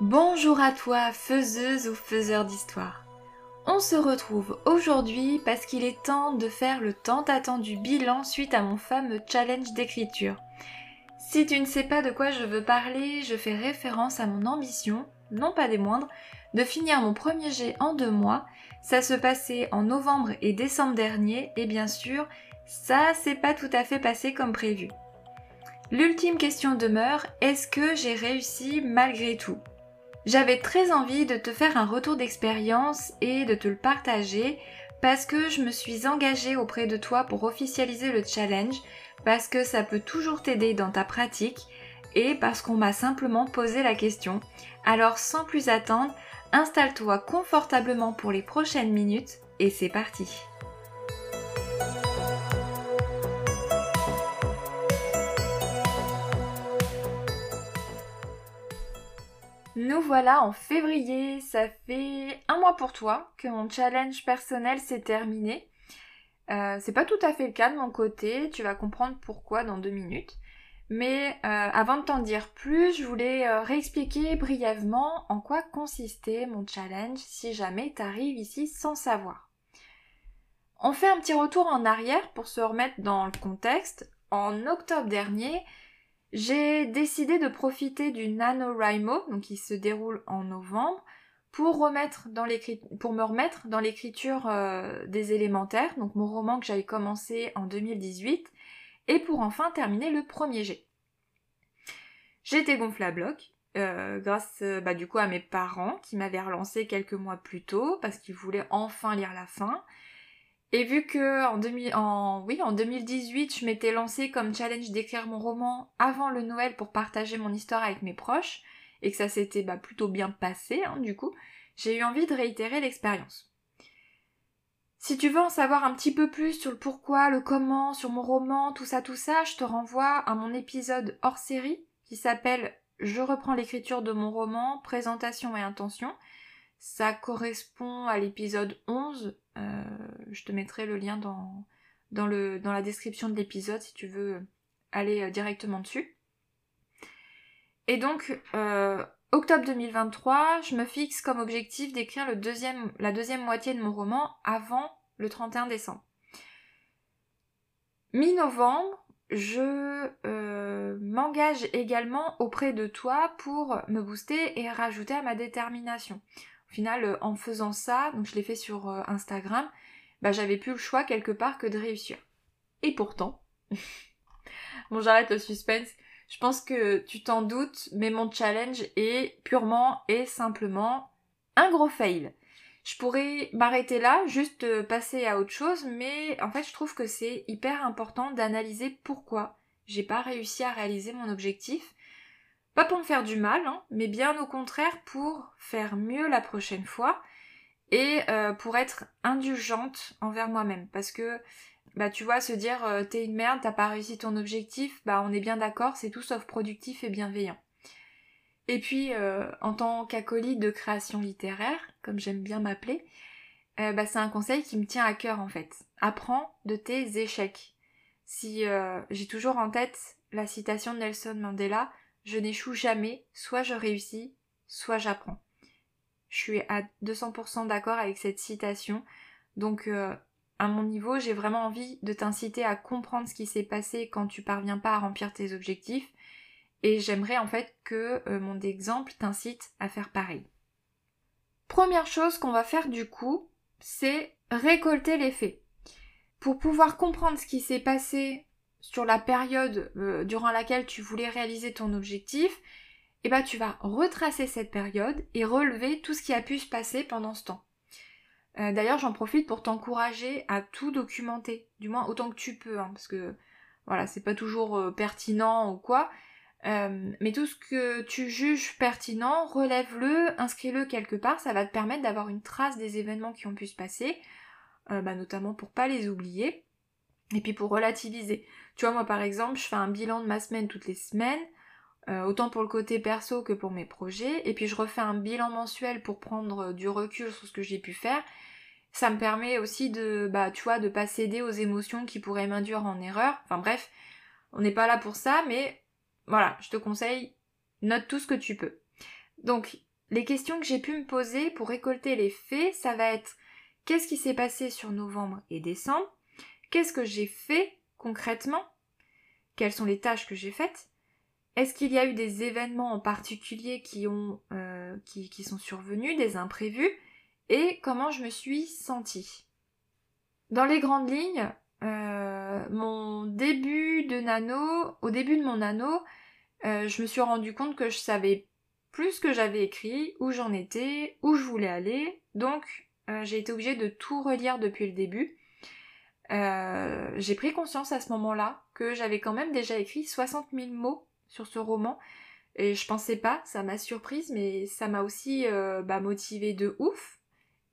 Bonjour à toi, faiseuse ou faiseur d'histoire. On se retrouve aujourd'hui parce qu'il est temps de faire le tant attendu bilan suite à mon fameux challenge d'écriture. Si tu ne sais pas de quoi je veux parler, je fais référence à mon ambition, non pas des moindres, de finir mon premier jet en deux mois. Ça se passait en novembre et décembre dernier et bien sûr, ça s'est pas tout à fait passé comme prévu. L'ultime question demeure, est-ce que j'ai réussi malgré tout? J'avais très envie de te faire un retour d'expérience et de te le partager parce que je me suis engagée auprès de toi pour officialiser le challenge, parce que ça peut toujours t'aider dans ta pratique et parce qu'on m'a simplement posé la question. Alors sans plus attendre, installe-toi confortablement pour les prochaines minutes et c'est parti. Nous voilà en février, ça fait un mois pour toi que mon challenge personnel s'est terminé. Euh, c'est pas tout à fait le cas de mon côté, tu vas comprendre pourquoi dans deux minutes. Mais euh, avant de t'en dire plus, je voulais euh, réexpliquer brièvement en quoi consistait mon challenge si jamais t'arrives ici sans savoir. On fait un petit retour en arrière pour se remettre dans le contexte. En octobre dernier, j'ai décidé de profiter du NaNoWriMo, donc qui se déroule en novembre, pour, me remettre dans l'écriture euh, des élémentaires, donc mon roman que j'avais commencé en 2018, et pour enfin terminer le premier jet. J'étais gonflé à euh, grâce euh, bah, du coup à mes parents qui m'avaient relancé quelques mois plus tôt parce qu'ils voulaient enfin lire la fin. Et vu que en, oui, en 2018, je m'étais lancée comme challenge d'écrire mon roman avant le Noël pour partager mon histoire avec mes proches, et que ça s'était bah, plutôt bien passé, hein, du coup, j'ai eu envie de réitérer l'expérience. Si tu veux en savoir un petit peu plus sur le pourquoi, le comment, sur mon roman, tout ça, tout ça, je te renvoie à mon épisode hors série qui s'appelle Je reprends l'écriture de mon roman, présentation et intention. Ça correspond à l'épisode 11. Euh, je te mettrai le lien dans, la description de l'épisode si tu veux aller euh, directement dessus. Et donc, euh, octobre 2023, je me fixe comme objectif d'écrire la deuxième moitié de mon roman avant le 31 décembre. Mi-novembre, je m'engage également auprès de toi pour me booster et rajouter à ma détermination. Au final, euh, en faisant ça, donc je l'ai fait sur euh, Instagram, bah, j'avais plus le choix quelque part que de réussir. Et pourtant, bon j'arrête le suspense, je pense que tu t'en doutes, mais mon challenge est purement et simplement un gros fail. Je pourrais m'arrêter là, juste euh, passer à autre chose, mais en fait je trouve que c'est hyper important d'analyser pourquoi j'ai pas réussi à réaliser mon objectif. Pas pour me faire du mal, hein, mais bien au contraire pour faire mieux la prochaine fois et euh, pour être indulgente envers moi-même. Parce que bah tu vois, se dire euh, t'es une merde, t'as pas réussi ton objectif, bah on est bien d'accord, c'est tout sauf productif et bienveillant. Et puis, euh, en tant qu'acolyte de création littéraire, comme j'aime bien m'appeler, bah, c'est un conseil qui me tient à cœur en fait. Apprends de tes échecs. Si j'ai toujours en tête la citation de Nelson Mandela, je n'échoue jamais, soit je réussis, soit j'apprends. Je suis à 200% d'accord avec cette citation. Donc à mon niveau, j'ai vraiment envie de t'inciter à comprendre ce qui s'est passé quand tu parviens pas à remplir tes objectifs. Et j'aimerais en fait que euh, mon exemple t'incite à faire pareil. Première chose qu'on va faire du coup, c'est récolter les faits. Pour pouvoir comprendre ce qui s'est passé sur la période euh, durant laquelle tu voulais réaliser ton objectif, eh ben tu vas retracer cette période et relever tout ce qui a pu se passer pendant ce temps. Euh, d'ailleurs, j'en profite pour t'encourager à tout documenter, du moins autant que tu peux, hein, parce que voilà, c'est pas toujours euh, pertinent ou quoi. Mais tout ce que tu juges pertinent, relève-le, inscris-le quelque part, ça va te permettre d'avoir une trace des événements qui ont pu se passer, bah, notamment pour pas les oublier, et puis pour relativiser. Tu vois, moi par exemple, je fais un bilan de ma semaine toutes les semaines, autant pour le côté perso que pour mes projets, et puis je refais un bilan mensuel pour prendre du recul sur ce que j'ai pu faire, ça me permet aussi de, bah, tu vois, de pas céder aux émotions qui pourraient m'induire en erreur. Enfin bref, on n'est pas là pour ça, mais voilà, je te conseille, note tout ce que tu peux. Donc, les questions que j'ai pu me poser pour récolter les faits, ça va être qu'est-ce qui s'est passé sur novembre et décembre? Qu'est-ce que j'ai fait concrètement? Quelles sont les tâches que j'ai faites? Est-ce qu'il y a eu des événements en particulier qui, ont, euh, qui, sont survenus, des imprévus? Et comment je me suis sentie? Dans les grandes lignes, euh, mon début de nano, au début de mon nano, euh, je me suis rendu compte que je savais plus ce que j'avais écrit, où j'en étais, où je voulais aller. Donc j'ai été obligée de tout relire depuis le début. J'ai pris conscience à ce moment-là que j'avais quand même déjà écrit 60 000 mots sur ce roman. Et je pensais pas, ça m'a surprise, mais ça m'a aussi bah, motivée de ouf.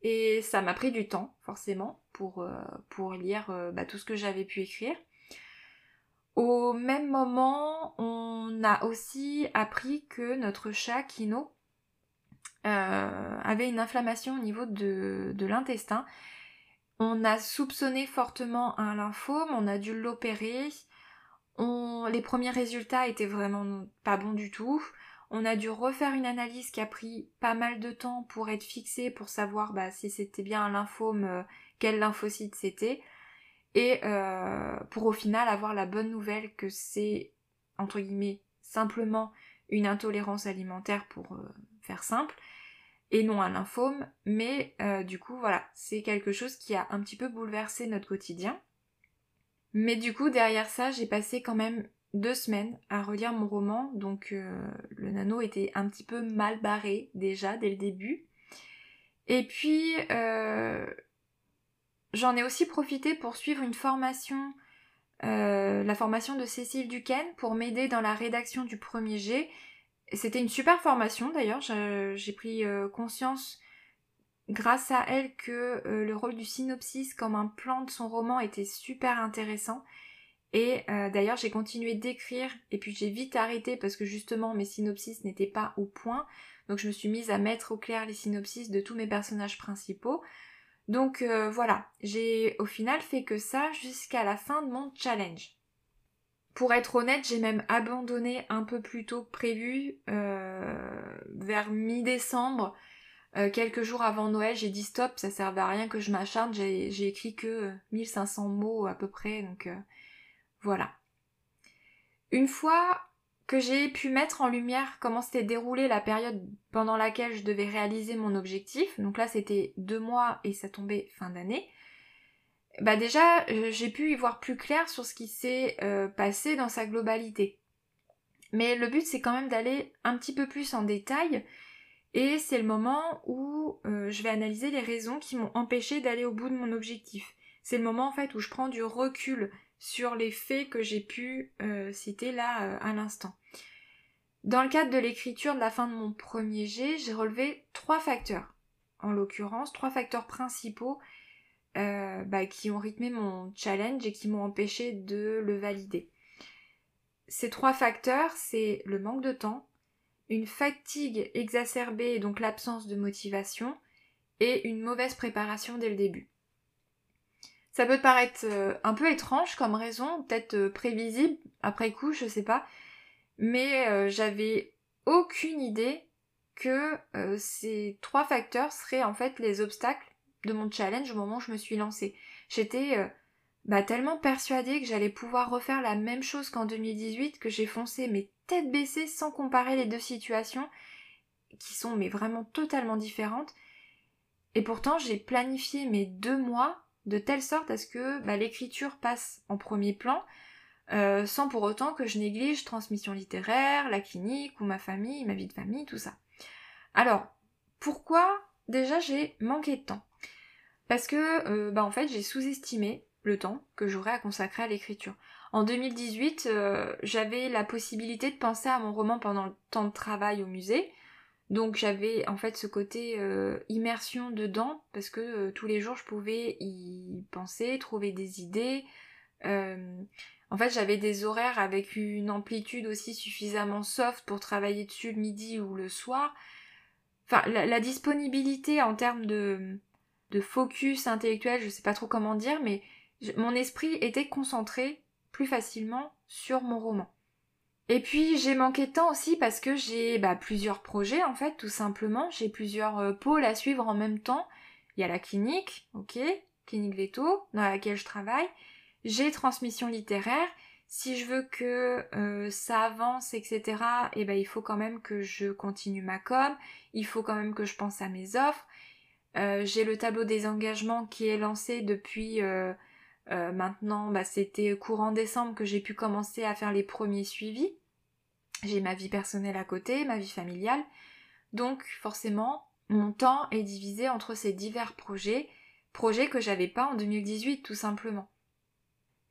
Et ça m'a pris du temps, forcément, pour, euh, lire euh, bah, tout ce que j'avais pu écrire. Au même moment, on a aussi appris que notre chat Kino euh, avait une inflammation au niveau de l'intestin. On a soupçonné fortement un lymphome, on a dû l'opérer. Les premiers résultats étaient vraiment pas bons du tout. On a dû refaire une analyse qui a pris pas mal de temps pour être fixée, pour savoir bah, si c'était bien un lymphome, euh, quel lymphocyte c'était, et euh, pour au final avoir la bonne nouvelle que c'est, entre guillemets, simplement une intolérance alimentaire pour euh, faire simple, et non un lymphome, mais du coup voilà, c'est quelque chose qui a un petit peu bouleversé notre quotidien. Mais du coup, derrière ça, j'ai passé quand même deux semaines à relire mon roman, donc euh, le nano était un petit peu mal barré déjà dès le début. Et puis euh, j'en ai aussi profité pour suivre une formation, euh, la formation de Cécile Duquesne pour m'aider dans la rédaction du premier G. C'était une super formation d'ailleurs, j'ai pris conscience grâce à elle que le rôle du synopsis comme un plan de son roman était super intéressant et euh, d'ailleurs, j'ai continué d'écrire et puis j'ai vite arrêté parce que justement mes synopsis n'étaient pas au point. Donc je me suis mise à mettre au clair les synopsis de tous mes personnages principaux. Donc euh, voilà, j'ai au final fait que ça jusqu'à la fin de mon challenge. Pour être honnête, j'ai même abandonné un peu plus tôt que prévu, euh, vers mi-décembre, quelques jours avant Noël, j'ai dit stop, ça servait à rien que je m'acharne, j'ai écrit que 1500 mots à peu près, donc voilà. Une fois que j'ai pu mettre en lumière comment s'était déroulée la période pendant laquelle je devais réaliser mon objectif, donc là c'était deux mois et ça tombait fin d'année, bah déjà euh, j'ai pu y voir plus clair sur ce qui s'est euh, passé dans sa globalité. Mais le but c'est quand même d'aller un petit peu plus en détail et c'est le moment où euh, je vais analyser les raisons qui m'ont empêché d'aller au bout de mon objectif. C'est le moment en fait où je prends du recul sur les faits que j'ai pu citer là à l'instant. Dans le cadre de l'écriture de la fin de mon premier jet, j'ai relevé trois facteurs, en l'occurrence trois facteurs principaux euh, bah, qui ont rythmé mon challenge et qui m'ont empêché de le valider. Ces trois facteurs, c'est le manque de temps, une fatigue exacerbée et donc l'absence de motivation, et une mauvaise préparation dès le début. Ça peut paraître euh, un peu étrange comme raison, peut-être euh, prévisible après coup, je sais pas. Mais j'avais aucune idée que ces trois facteurs seraient en fait les obstacles de mon challenge au moment où je me suis lancée. J'étais bah, tellement persuadée que j'allais pouvoir refaire la même chose qu'en 2018 que j'ai foncé mes têtes baissées sans comparer les deux situations qui sont mais vraiment totalement différentes. Et pourtant j'ai planifié mes deux mois de telle sorte à ce que bah, l'écriture passe en premier plan, euh, sans pour autant que je néglige transmission littéraire, la clinique ou ma famille, ma vie de famille, tout ça. Alors, pourquoi déjà j'ai manqué de temps? Parce que, euh, bah en fait, j'ai sous-estimé le temps que j'aurais à consacrer à l'écriture. En 2018, euh, j'avais la possibilité de penser à mon roman pendant le temps de travail au musée, donc j'avais en fait ce côté euh, immersion dedans parce que tous les jours je pouvais y penser, trouver des idées. En fait j'avais des horaires avec une amplitude aussi suffisamment soft pour travailler dessus le midi ou le soir. Enfin la, disponibilité en termes de, de focus intellectuel, je sais pas trop comment dire, mais mon esprit était concentré plus facilement sur mon roman. Et puis j'ai manqué de temps aussi parce que j'ai bah, plusieurs projets en fait, tout simplement. J'ai plusieurs euh, pôles à suivre en même temps. Il y a la clinique, ok, clinique veto, dans laquelle je travaille. J'ai transmission littéraire. Si je veux que euh, ça avance, etc., eh ben, il faut quand même que je continue ma com. Il faut quand même que je pense à mes offres. Euh, j'ai le tableau des engagements qui est lancé depuis euh, maintenant, bah, c'était courant décembre que j'ai pu commencer à faire les premiers suivis. J'ai ma vie personnelle à côté, ma vie familiale. Donc forcément, mon temps est divisé entre ces divers projets, projets que j'avais pas en 2018 tout simplement.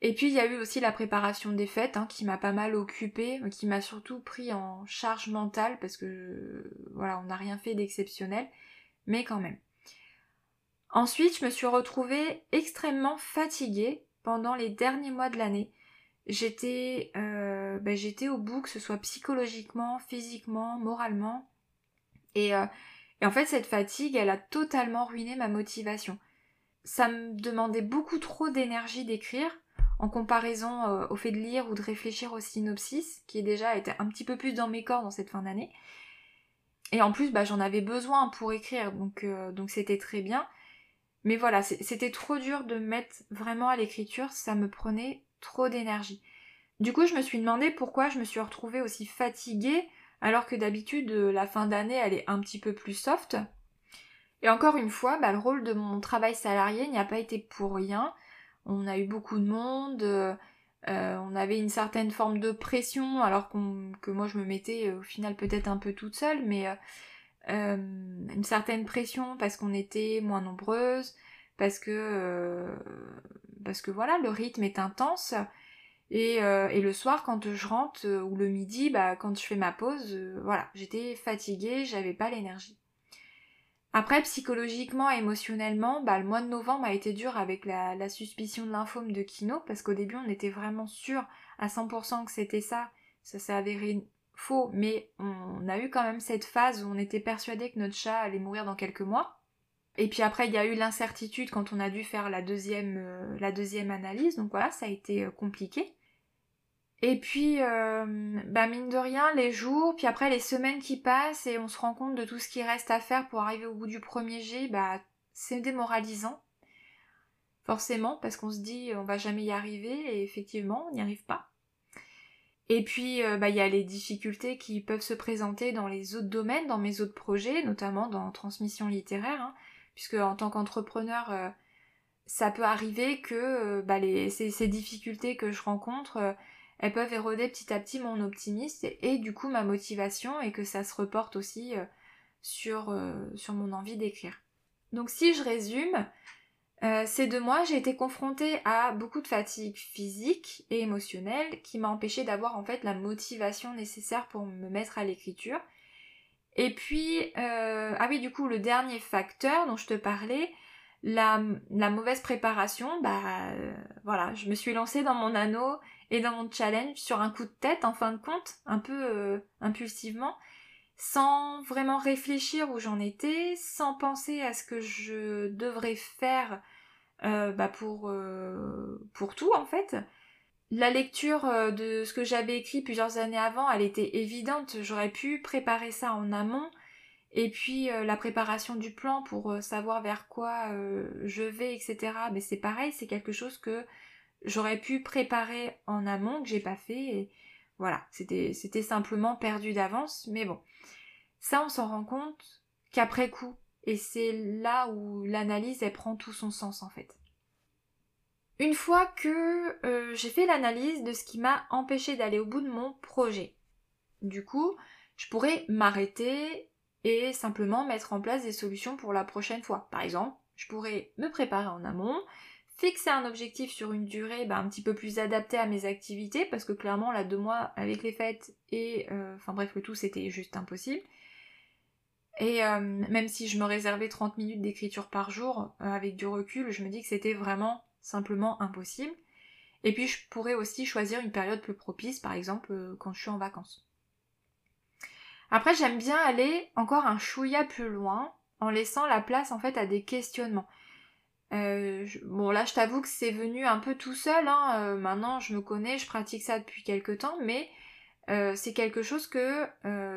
Et puis il y a eu aussi la préparation des fêtes hein, qui m'a pas mal occupée, qui m'a surtout pris en charge mentale parce que voilà, on n'a rien fait d'exceptionnel, mais quand même. Ensuite, je me suis retrouvée extrêmement fatiguée pendant les derniers mois de l'année. J'étais euh, ben, j'étais au bout, que ce soit psychologiquement, physiquement, moralement. Et, euh, et en fait, cette fatigue, elle a totalement ruiné ma motivation. Ça me demandait beaucoup trop d'énergie d'écrire, en comparaison euh, au fait de lire ou de réfléchir au synopsis, qui déjà était un petit peu plus dans mes corps dans cette fin d'année. Et en plus, bah, j'en avais besoin pour écrire, donc donc c'était très bien. Mais voilà, c'était trop dur de mettre vraiment à l'écriture, ça me prenait trop d'énergie. Du coup, je me suis demandé pourquoi je me suis retrouvée aussi fatiguée, alors que d'habitude, euh, la fin d'année, elle est un petit peu plus soft. Et encore une fois, bah, le rôle de mon travail salarié n'y a pas été pour rien. On a eu beaucoup de monde, euh, on avait une certaine forme de pression, alors que moi je me mettais euh, au final peut-être un peu toute seule, mais euh, une certaine pression parce qu'on était moins nombreuses, parce que euh, parce que voilà, le rythme est intense. Et, euh, et le soir, quand je rentre, ou le midi, bah, quand je fais ma pause, voilà, j'étais fatiguée, j'avais pas l'énergie. Après, psychologiquement, émotionnellement, bah, le mois de novembre a été dur avec la, la suspicion de lymphome de Kino, parce qu'au début, on était vraiment sûr à 100% que c'était ça. Ça s'est avéré faux, mais on a eu quand même cette phase où on était persuadé que notre chat allait mourir dans quelques mois. Et puis après, il y a eu l'incertitude quand on a dû faire la deuxième, euh, analyse, donc voilà, ça a été euh, compliqué. Et puis, euh, bah mine de rien, les jours, puis après les semaines qui passent et on se rend compte de tout ce qui reste à faire pour arriver au bout du premier G, bah c'est démoralisant. Forcément, parce qu'on se dit on va jamais y arriver et effectivement on n'y arrive pas. Et puis, euh, bah, il y a les difficultés qui peuvent se présenter dans les autres domaines, dans mes autres projets, notamment dans transmission littéraire, hein, puisque en tant qu'entrepreneur, euh, ça peut arriver que euh, bah, ces, difficultés que je rencontre, elles peuvent éroder petit à petit mon optimisme et, du coup ma motivation et que ça se reporte aussi sur, sur mon envie d'écrire. Donc si je résume, euh, ces deux mois, j'ai été confrontée à beaucoup de fatigue physique et émotionnelle qui m'a empêché d'avoir en fait la motivation nécessaire pour me mettre à l'écriture. Et puis, euh, ah oui, du coup, le dernier facteur dont je te parlais, la, mauvaise préparation, bah euh, voilà, je me suis lancée dans mon anneau et dans mon challenge sur un coup de tête en fin de compte, un peu impulsivement, sans vraiment réfléchir où j'en étais, sans penser à ce que je devrais faire euh, bah pour, euh, pour tout en fait. La lecture euh, de ce que j'avais écrit plusieurs années avant, elle était évidente, j'aurais pu préparer ça en amont. Et puis la préparation du plan pour savoir vers quoi je vais, etc. Mais c'est pareil, c'est quelque chose que j'aurais pu préparer en amont, que j'ai pas fait. Voilà, c'était simplement perdu d'avance. Mais bon, ça on s'en rend compte qu'après coup. Et c'est là où l'analyse, elle prend tout son sens en fait. Une fois que euh, j'ai fait l'analyse de ce qui m'a empêché d'aller au bout de mon projet, du coup, je pourrais m'arrêter et simplement mettre en place des solutions pour la prochaine fois. Par exemple, je pourrais me préparer en amont, fixer un objectif sur une durée bah, un petit peu plus adaptée à mes activités, parce que clairement, là, deux mois avec les fêtes et... Euh, enfin bref, le tout, c'était juste impossible. Et euh, même si je me réservais 30 minutes d'écriture par jour, euh, avec du recul, je me dis que c'était vraiment simplement impossible. Et puis je pourrais aussi choisir une période plus propice, par exemple quand je suis en vacances. Après j'aime bien aller encore un chouïa plus loin, en laissant la place en fait à des questionnements. Bon là je t'avoue que c'est venu un peu tout seul, hein. maintenant je me connais, je pratique ça depuis quelques temps, mais c'est quelque chose que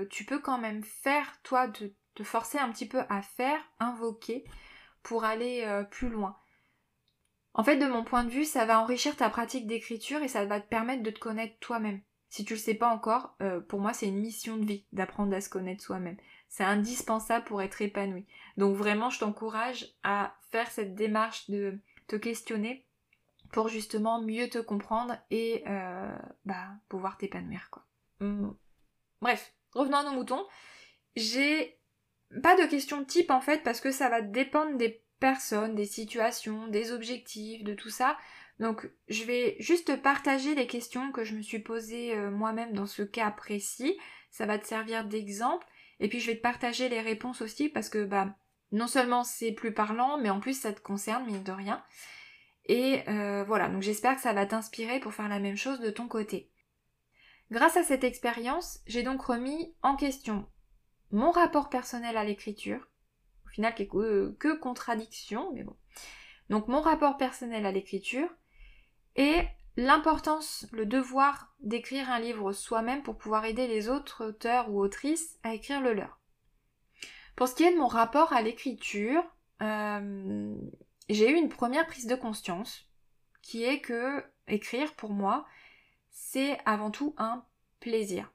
tu peux quand même faire, toi, de te forcer un petit peu à faire, invoquer, pour aller plus loin. En fait, de mon point de vue, ça va enrichir ta pratique d'écriture et ça va te permettre de te connaître toi-même. Si tu le sais pas encore, euh, pour moi c'est une mission de vie d'apprendre à se connaître soi-même. C'est indispensable pour être épanoui. Donc vraiment, je t'encourage à faire cette démarche de te questionner pour justement mieux te comprendre et euh, bah, pouvoir t'épanouir quoi. Hum. Bref, revenons à nos moutons. J'ai pas de questions type en fait parce que ça va dépendre des personnes, des situations, des objectifs, de tout ça. Donc je vais juste partager les questions que je me suis posées euh, moi-même dans ce cas précis. Ça va te servir d'exemple. Et puis je vais te partager les réponses aussi parce que bah non seulement c'est plus parlant, mais en plus ça te concerne, mine de rien. Et euh, voilà, donc j'espère que ça va t'inspirer pour faire la même chose de ton côté. Grâce à cette expérience, j'ai donc remis en question mon rapport personnel à l'écriture, au final que, que contradiction, mais bon. Donc mon rapport personnel à l'écriture et l'importance, le devoir d'écrire un livre soi-même pour pouvoir aider les autres auteurs ou autrices à écrire le leur. Pour ce qui est de mon rapport à l'écriture, euh, j'ai eu une première prise de conscience qui est que écrire pour moi, c'est avant tout un plaisir.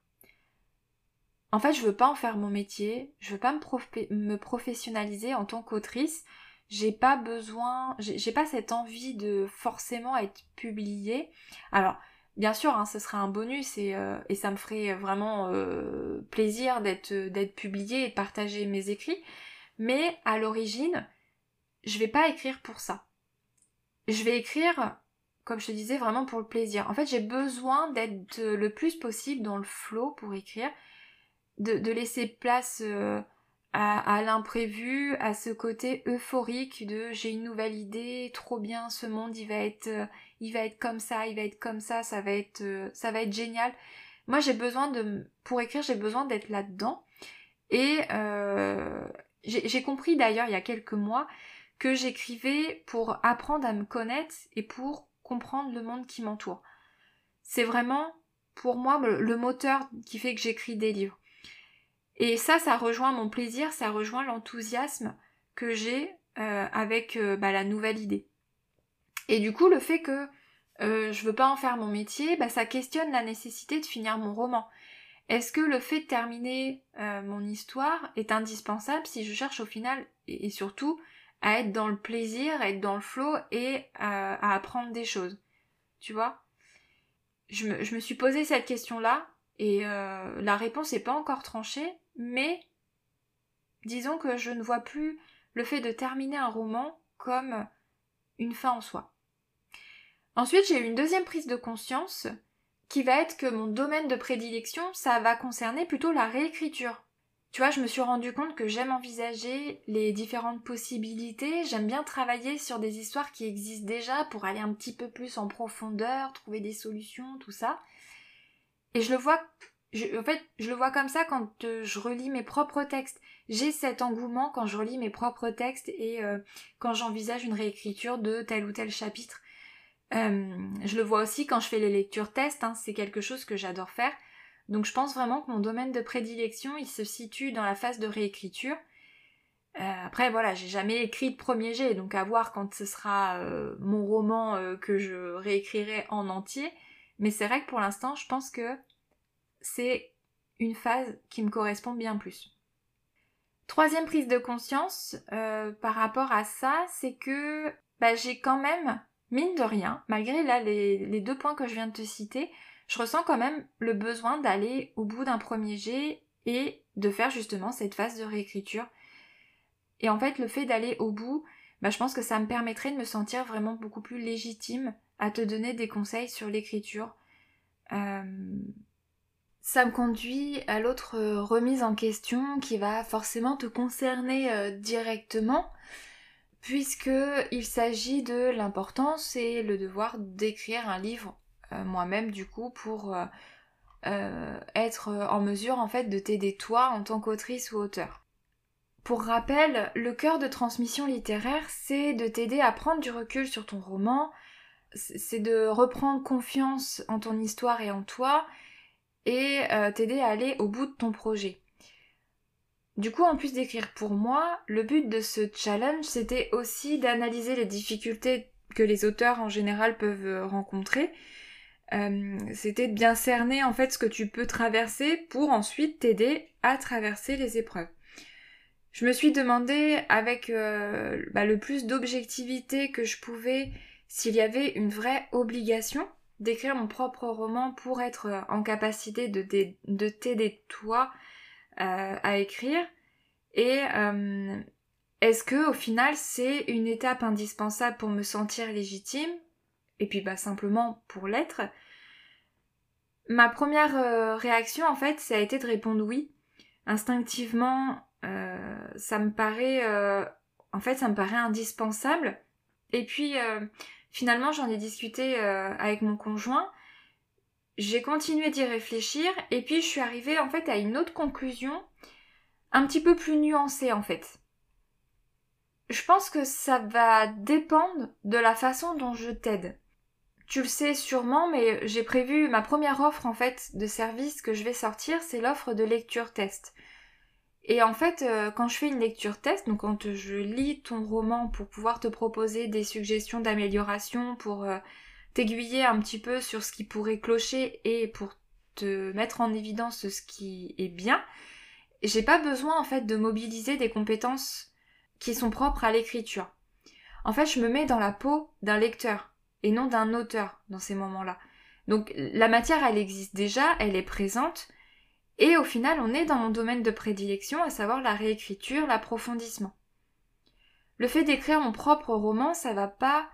En fait, je veux pas en faire mon métier, je veux pas me, professionnaliser en tant qu'autrice, j'ai pas besoin, j'ai pas cette envie de forcément être publiée. Alors, bien sûr, hein, ce serait un bonus et, euh, et, ça me ferait vraiment euh, plaisir d'être d'être publiée et de partager mes écrits, mais à l'origine, je vais pas écrire pour ça. Je vais écrire, comme je te disais, vraiment pour le plaisir. En fait, j'ai besoin d'être le plus possible dans le flow pour écrire de, laisser place euh, à, l'imprévu, à ce côté euphorique de j'ai une nouvelle idée, trop bien, ce monde il va être, euh, il va être comme ça, il va être comme ça, ça va être, euh, ça va être génial. Moi j'ai besoin de, pour écrire j'ai besoin d'être là-dedans. Et j'ai compris d'ailleurs il y a quelques mois que j'écrivais pour apprendre à me connaître et pour comprendre le monde qui m'entoure. C'est vraiment pour moi le moteur qui fait que j'écris des livres. Et ça, ça rejoint mon plaisir, ça rejoint l'enthousiasme que j'ai euh, avec euh, bah, la nouvelle idée. Et du coup, le fait que euh, je veux pas en faire mon métier, bah, ça questionne la nécessité de finir mon roman. Est-ce que le fait de terminer mon histoire est indispensable si je cherche au final, et, surtout, à être dans le plaisir, à être dans le flow et à apprendre des choses? Tu vois? Je me, je me, suis posé cette question-là et la réponse n'est pas encore tranchée, mais disons que je ne vois plus le fait de terminer un roman comme une fin en soi. Ensuite, j'ai eu une deuxième prise de conscience qui va être que mon domaine de prédilection, ça va concerner plutôt la réécriture. Tu vois, je me suis rendu compte que j'aime envisager les différentes possibilités, j'aime bien travailler sur des histoires qui existent déjà pour aller un petit peu plus en profondeur, trouver des solutions, tout ça. Et je le vois en fait, je le vois comme ça quand euh, je relis mes propres textes. J'ai cet engouement quand je relis mes propres textes et euh, quand j'envisage une réécriture de tel ou tel chapitre. Euh, je le vois aussi quand je fais les lectures tests, hein, c'est quelque chose que j'adore faire. Donc je pense vraiment que mon domaine de prédilection, il se situe dans la phase de réécriture. après voilà, j'ai jamais écrit de premier jet, donc à voir quand ce sera mon roman que je réécrirai en entier. Mais c'est vrai que pour l'instant, je pense que c'est une phase qui me correspond bien plus. Troisième prise de conscience euh, par rapport à ça, c'est que bah, j'ai quand même, mine de rien, malgré là les, deux points que je viens de te citer, je ressens quand même le besoin d'aller au bout d'un premier jet et de faire justement cette phase de réécriture. Et en fait, le fait d'aller au bout, bah, je pense que ça me permettrait de me sentir vraiment beaucoup plus légitime à te donner des conseils sur l'écriture. Euh, ça me conduit à l'autre euh, remise en question qui va forcément te concerner euh, directement puisque il s'agit de l'importance et le devoir d'écrire un livre euh, moi-même du coup pour être en mesure en fait de t'aider toi en tant qu'autrice ou auteur. Pour rappel, le cœur de transmission littéraire, c'est de t'aider à prendre du recul sur ton roman, c'est de reprendre confiance en ton histoire et en toi, et euh, t'aider à aller au bout de ton projet. Du coup, en plus d'écrire pour moi, le but de ce challenge, c'était aussi d'analyser les difficultés que les auteurs en général peuvent rencontrer. Euh, c'était de bien cerner en fait ce que tu peux traverser pour ensuite t'aider à traverser les épreuves. Je me suis demandé avec euh, bah, le plus d'objectivité que je pouvais s'il y avait une vraie obligation d'écrire mon propre roman pour être euh, en capacité de, de t'aider toi euh, à écrire et est-ce que au final c'est une étape indispensable pour me sentir légitime? Et puis bah simplement pour l'être Ma première réaction en fait ça a été de répondre oui. Instinctivement euh, ça me paraît, euh, en fait, ça me paraît indispensable. Et puis, euh, finalement, j'en ai discuté avec mon conjoint. J'ai continué d'y réfléchir et puis je suis arrivée en fait à une autre conclusion, un petit peu plus nuancée en fait. Je pense que ça va dépendre de la façon dont je t'aide. Tu le sais sûrement, mais j'ai prévu ma première offre en fait de service que je vais sortir, c'est l'offre de lecture test. Et en fait, euh, quand je fais une lecture test, donc quand je lis ton roman pour pouvoir te proposer des suggestions d'amélioration, pour euh, t'aiguiller un petit peu sur ce qui pourrait clocher et pour te mettre en évidence ce qui est bien, j'ai pas besoin en fait de mobiliser des compétences qui sont propres à l'écriture. En fait, je me mets dans la peau d'un lecteur et non d'un auteur dans ces moments-là. Donc la matière, elle existe déjà, elle est présente, et au final, on est dans mon domaine de prédilection, à savoir la réécriture, l'approfondissement. Le fait d'écrire mon propre roman, ça va pas.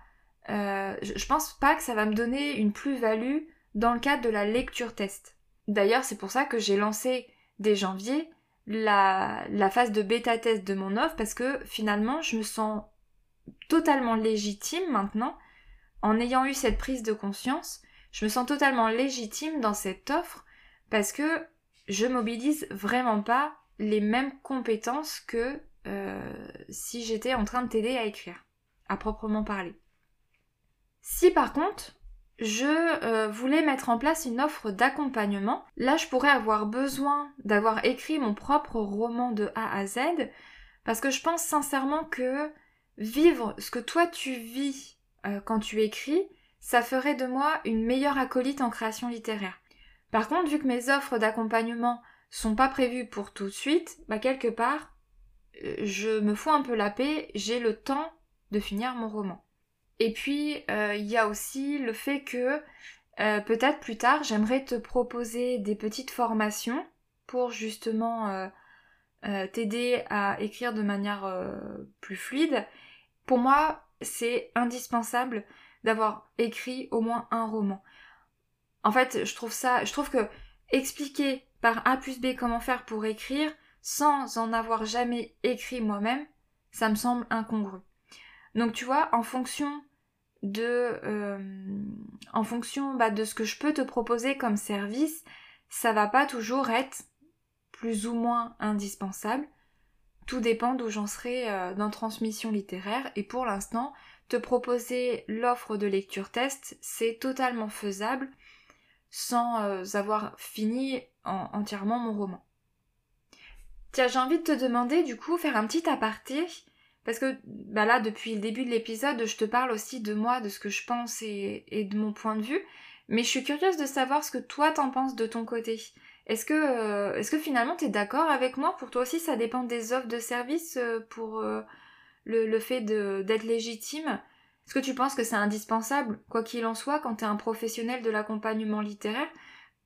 Euh, je pense pas que ça va me donner une plus-value dans le cadre de la lecture test. D'ailleurs, c'est pour ça que j'ai lancé dès janvier la, la phase de bêta test de mon offre parce que finalement, je me sens totalement légitime maintenant, en ayant eu cette prise de conscience, je me sens totalement légitime dans cette offre parce que je mobilise vraiment pas les mêmes compétences que euh, si j'étais en train de t'aider à écrire, à proprement parler. Si par contre, je euh, voulais mettre en place une offre d'accompagnement, là je pourrais avoir besoin d'avoir écrit mon propre roman de A à Z, parce que je pense sincèrement que vivre ce que toi tu vis euh, quand tu écris, ça ferait de moi une meilleure acolyte en création littéraire. Par contre, vu que mes offres d'accompagnement sont pas prévues pour tout de suite, bah quelque part, euh, je me fous un peu la paix, j'ai le temps de finir mon roman. Et puis, euh, il y a aussi le fait que euh, peut-être plus tard, j'aimerais te proposer des petites formations pour justement t'aider à écrire de manière plus fluide. Pour moi, c'est indispensable d'avoir écrit au moins un roman. En fait, je trouve ça, je trouve que expliquer par A plus B comment faire pour écrire sans en avoir jamais écrit moi-même, ça me semble incongru. Donc tu vois, en fonction de, euh, en fonction bah, de ce que je peux te proposer comme service, ça va pas toujours être plus ou moins indispensable. Tout dépend d'où j'en serai euh, dans transmission littéraire et pour l'instant, te proposer l'offre de lecture test, c'est totalement faisable sans euh, avoir fini entièrement mon roman. Tiens, j'ai envie de te demander du coup, faire un petit aparté, parce que bah là, depuis le début de l'épisode, je te parle aussi de moi, de ce que je pense et, de mon point de vue, mais je suis curieuse de savoir ce que toi t'en penses de ton côté. Est-ce que, euh, est-ce que finalement t'es d'accord avec moi? Pour toi aussi, ça dépend des offres de service euh, pour le, fait d'être légitime est-ce que tu penses que c'est indispensable, quoi qu'il en soit, quand tu un professionnel de l'accompagnement littéraire?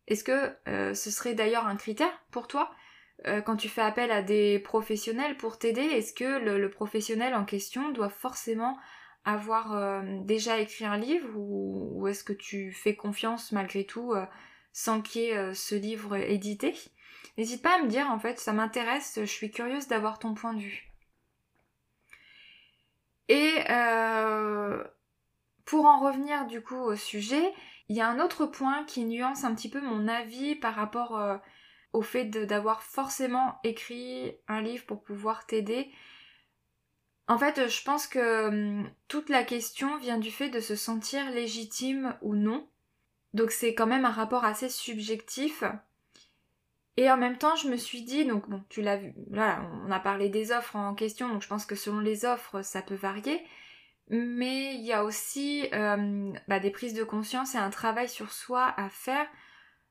Est-ce que euh, ce serait d'ailleurs un critère pour toi euh, quand tu fais appel à des professionnels pour t'aider? Est-ce que le, professionnel en question doit forcément avoir euh, déjà écrit un livre ou, est-ce que tu fais confiance malgré tout sans qu'il y ait ce livre édité? N'hésite pas à me dire en fait, ça m'intéresse, je suis curieuse d'avoir ton point de vue. Et euh, pour en revenir du coup au sujet, il y a un autre point qui nuance un petit peu mon avis par rapport euh, au fait d'avoir forcément écrit un livre pour pouvoir t'aider. En fait, je pense que hum, toute la question vient du fait de se sentir légitime ou non. Donc c'est quand même un rapport assez subjectif. Et en même temps, je me suis dit, donc bon, tu l'as vu, là, on a parlé des offres en question, donc je pense que selon les offres, ça peut varier. Mais il y a aussi euh, bah, des prises de conscience et un travail sur soi à faire,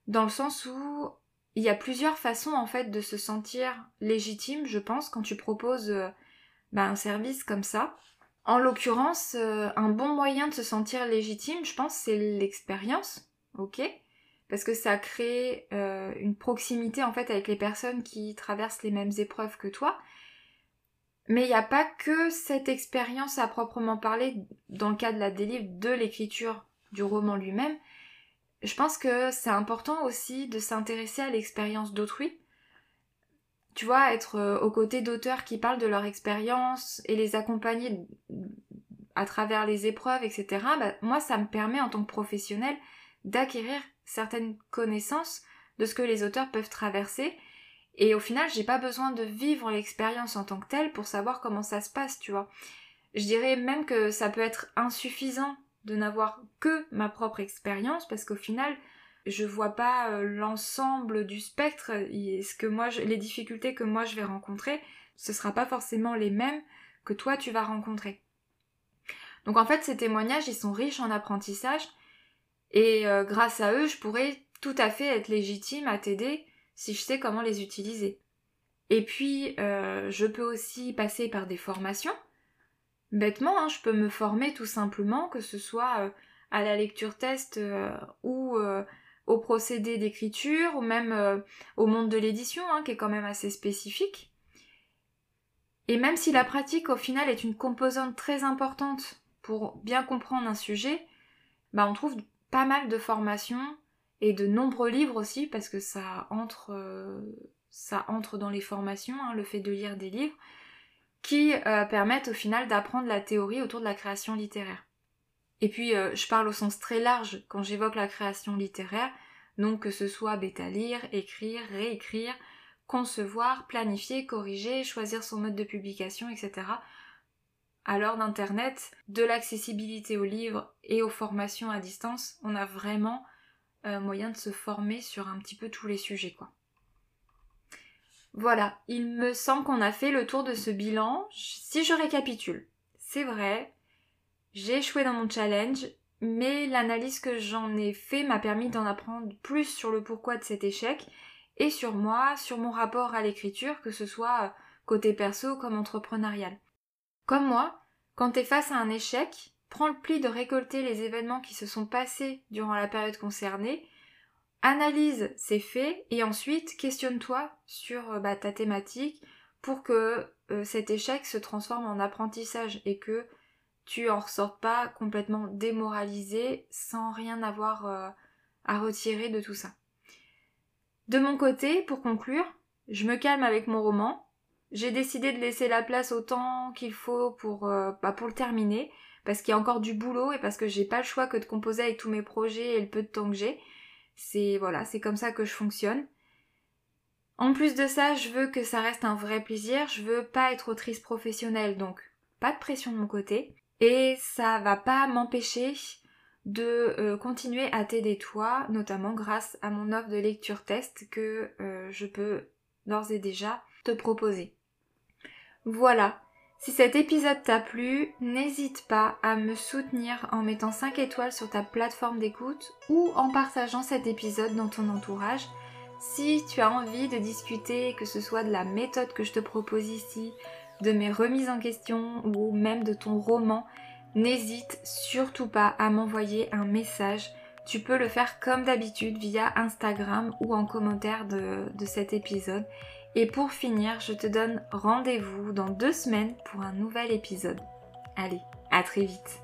dans le sens où il y a plusieurs façons en fait de se sentir légitime, je pense, quand tu proposes euh, bah, un service comme ça. En l'occurrence, euh, un bon moyen de se sentir légitime, je pense, c'est l'expérience, ok? Parce que ça crée euh, une proximité en fait avec les personnes qui traversent les mêmes épreuves que toi. Mais il n'y a pas que cette expérience à proprement parler dans le cas de la délivre de l'écriture du roman lui-même. Je pense que c'est important aussi de s'intéresser à l'expérience d'autrui tu vois, être euh, aux côtés d'auteurs qui parlent de leur expérience et les accompagner à travers les épreuves, etc., bah, moi, ça me permet en tant que professionnel d'acquérir certaines connaissances de ce que les auteurs peuvent traverser. Et au final, j'ai pas besoin de vivre l'expérience en tant que telle pour savoir comment ça se passe, tu vois. Je dirais même que ça peut être insuffisant de n'avoir que ma propre expérience parce qu'au final, je vois pas euh, l'ensemble du spectre ce que moi les difficultés que moi je vais rencontrer ce sera pas forcément les mêmes que toi tu vas rencontrer donc en fait ces témoignages ils sont riches en apprentissage et euh, grâce à eux je pourrais tout à fait être légitime à t'aider si je sais comment les utiliser et puis euh, je peux aussi passer par des formations bêtement hein, je peux me former tout simplement que ce soit à la lecture test ou au procédé d'écriture ou même euh, au monde de l'édition, hein, qui est quand même assez spécifique. Et même si la pratique au final est une composante très importante pour bien comprendre un sujet, bah on trouve pas mal de formations et de nombreux livres aussi parce que ça entre, euh, ça entre dans les formations, hein, le fait de lire des livres, qui euh, permettent au final d'apprendre la théorie autour de la création littéraire. Et puis, euh, je parle au sens très large quand j'évoque la création littéraire, donc que ce soit bêta lire, écrire, réécrire, concevoir, planifier, corriger, choisir son mode de publication, etc. À l'heure d'Internet, de l'accessibilité aux livres et aux formations à distance, on a vraiment euh, moyen de se former sur un petit peu tous les sujets, quoi. Voilà, il me semble qu'on a fait le tour de ce bilan. Si je récapitule, c'est vrai, j'ai échoué dans mon challenge, mais l'analyse que j'en ai fait m'a permis d'en apprendre plus sur le pourquoi de cet échec et sur moi, sur mon rapport à l'écriture, que ce soit euh, côté perso comme entrepreneurial. Comme moi, quand t'es face à un échec, prends le pli de récolter les événements qui se sont passés durant la période concernée, analyse ces faits et ensuite questionne-toi sur euh, bah, ta thématique pour que euh, cet échec se transforme en apprentissage et que tu en ressortes pas complètement démoralisé sans rien avoir euh, à retirer de tout ça. De mon côté, pour conclure, je me calme avec mon roman. J'ai décidé de laisser la place au temps qu'il faut pour, euh, bah, pour le terminer, parce qu'il y a encore du boulot et parce que j'ai pas le choix que de composer avec tous mes projets et le peu de temps que j'ai. C'est voilà, c'est comme ça que je fonctionne. En plus de ça, je veux que ça reste un vrai plaisir, je veux pas être autrice professionnelle, donc pas de pression de mon côté. Et ça va pas m'empêcher de euh, continuer à t'aider toi, notamment grâce à mon offre de lecture test que euh, je peux d'ores et déjà te proposer. Voilà, si cet épisode t'a plu, n'hésite pas à me soutenir en mettant 5 étoiles sur ta plateforme d'écoute ou en partageant cet épisode dans ton entourage. Si tu as envie de discuter, que ce soit de la méthode que je te propose ici, de mes remises en question ou même de ton roman, n'hésite surtout pas à m'envoyer un message. Tu peux le faire comme d'habitude via Instagram ou en commentaire de, de cet épisode. Et pour finir, je te donne rendez-vous dans deux semaines pour un nouvel épisode. Allez, à très vite